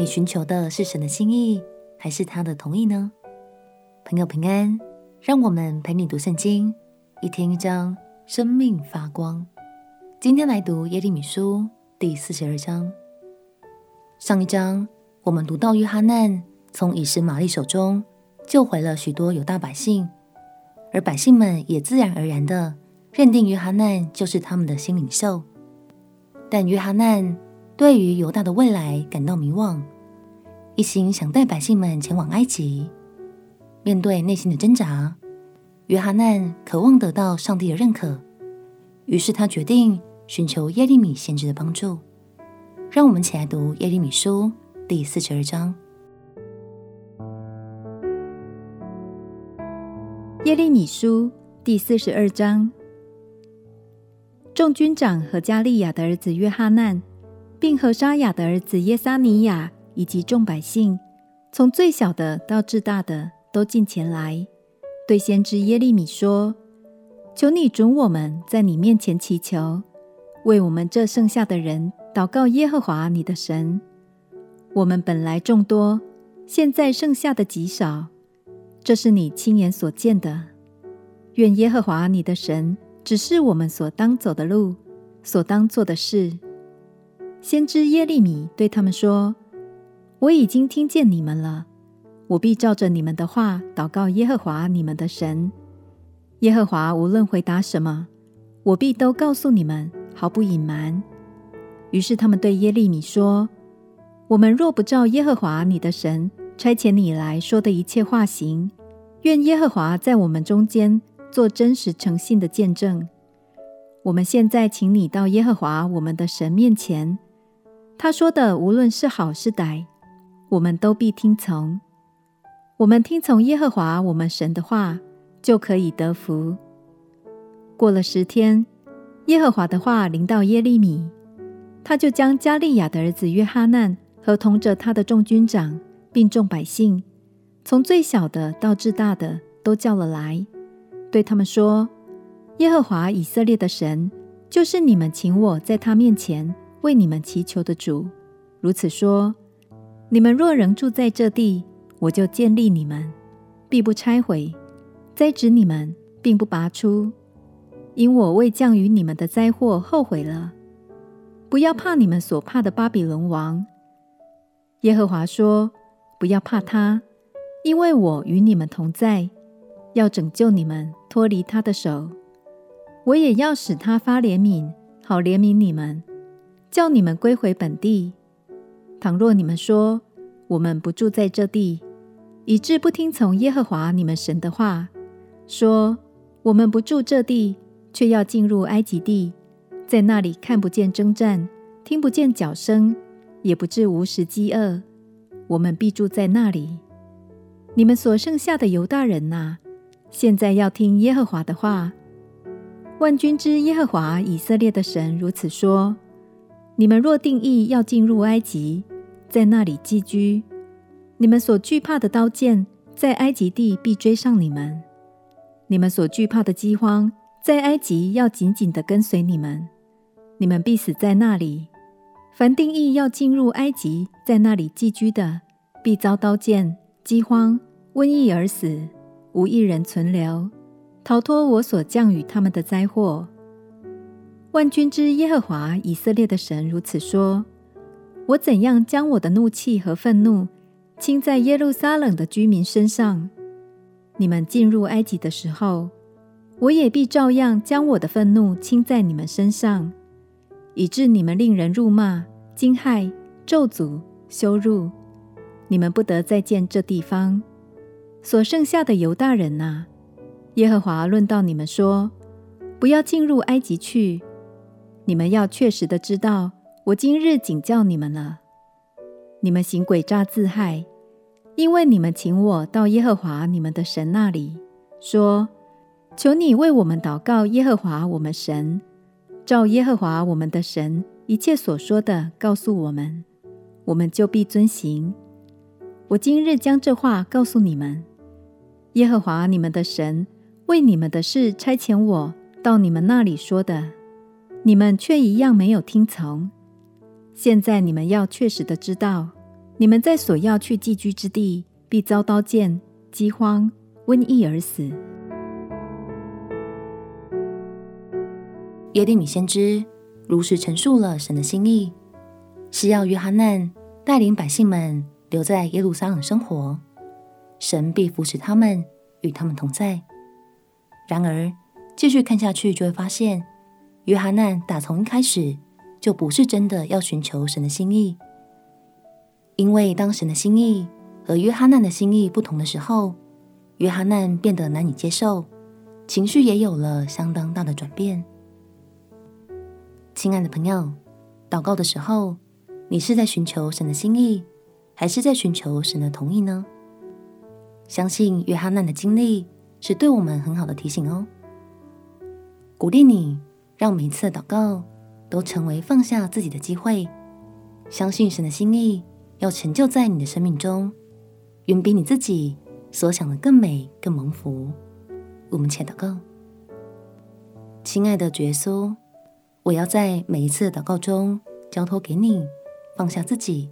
你寻求的是神的心意，还是他的同意呢？朋友平安，让我们陪你读圣经，一天一章，生命发光。今天来读耶利米书第四十二章。上一章我们读到约哈难从以实玛利手中救回了许多犹大百姓，而百姓们也自然而然的认定约哈难就是他们的新领袖。但约哈难对于犹大的未来感到迷惘，一心想带百姓们前往埃及。面对内心的挣扎，约哈难渴望得到上帝的认可，于是他决定寻求耶利米先知的帮助。让我们一起来读耶利米书第四十二章。耶利米书第四十二章，众军长和加利亚的儿子约哈难。并和沙亚的儿子耶沙尼亚以及众百姓，从最小的到至大的，都进前来，对先知耶利米说：“求你准我们在你面前祈求，为我们这剩下的人祷告耶和华你的神。我们本来众多，现在剩下的极少，这是你亲眼所见的。愿耶和华你的神指示我们所当走的路，所当做的事。”先知耶利米对他们说：“我已经听见你们了，我必照着你们的话祷告耶和华你们的神。耶和华无论回答什么，我必都告诉你们，毫不隐瞒。”于是他们对耶利米说：“我们若不照耶和华你的神差遣你来说的一切话行，愿耶和华在我们中间做真实诚信的见证。我们现在请你到耶和华我们的神面前。”他说的无论是好是歹，我们都必听从。我们听从耶和华我们神的话，就可以得福。过了十天，耶和华的话临到耶利米，他就将加利亚的儿子约哈难和同着他的众军长，并众百姓，从最小的到至大的，都叫了来，对他们说：“耶和华以色列的神，就是你们请我在他面前。”为你们祈求的主，如此说：你们若仍住在这地，我就建立你们，必不拆毁；栽植你们，并不拔出。因我为降于你们的灾祸后悔了。不要怕你们所怕的巴比伦王。耶和华说：不要怕他，因为我与你们同在，要拯救你们脱离他的手。我也要使他发怜悯，好怜悯你们。叫你们归回本地。倘若你们说，我们不住在这地，以致不听从耶和华你们神的话，说我们不住这地，却要进入埃及地，在那里看不见征战，听不见角声，也不致无食饥饿，我们必住在那里。你们所剩下的犹大人呐、啊，现在要听耶和华的话。万军之耶和华以色列的神如此说。你们若定意要进入埃及，在那里寄居，你们所惧怕的刀剑，在埃及地必追上你们；你们所惧怕的饥荒，在埃及要紧紧地跟随你们。你们必死在那里。凡定意要进入埃及，在那里寄居的，必遭刀剑、饥荒、瘟疫而死，无一人存留，逃脱我所降与他们的灾祸。万军之耶和华以色列的神如此说：我怎样将我的怒气和愤怒倾在耶路撒冷的居民身上，你们进入埃及的时候，我也必照样将我的愤怒倾在你们身上，以致你们令人辱骂、惊骇、咒诅、羞辱，你们不得再见这地方。所剩下的犹大人哪，耶和华论到你们说：不要进入埃及去。你们要确实的知道，我今日警教你们了。你们行诡诈自害，因为你们请我到耶和华你们的神那里，说：“求你为我们祷告耶和华我们神，照耶和华我们的神一切所说的告诉我们，我们就必遵行。”我今日将这话告诉你们，耶和华你们的神为你们的事差遣我到你们那里说的。你们却一样没有听从。现在你们要确实的知道，你们在所要去寄居之地，必遭刀剑、饥荒、瘟疫而死。耶利米先知如实陈述了神的心意，是要约哈难带领百姓们留在耶路撒冷生活，神必扶持他们，与他们同在。然而，继续看下去就会发现，约哈难打从一开始就不是真的要寻求神的心意，因为当神的心意和约哈难的心意不同的时候，约哈难变得难以接受，情绪也有了相当大的转变。亲爱的朋友，祷告的时候，你是在寻求神的心意，还是在寻求神的同意呢？相信约哈难的经历。是对我们很好的提醒哦。鼓励你，让每一次的祷告都成为放下自己的机会，相信神的心意要成就在你的生命中，远比你自己所想的更美、更蒙福。我们且祷告，亲爱的耶稣，我要在每一次的祷告中交托给你，放下自己，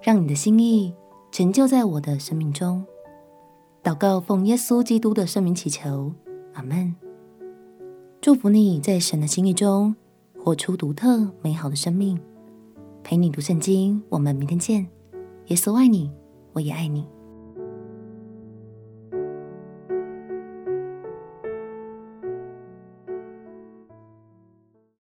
让你的心意成就在我的生命中。祷告，奉耶稣基督的圣名祈求，阿门。祝福你在神的心意中活出独特美好的生命。陪你读圣经，我们明天见。耶稣爱你，我也爱你。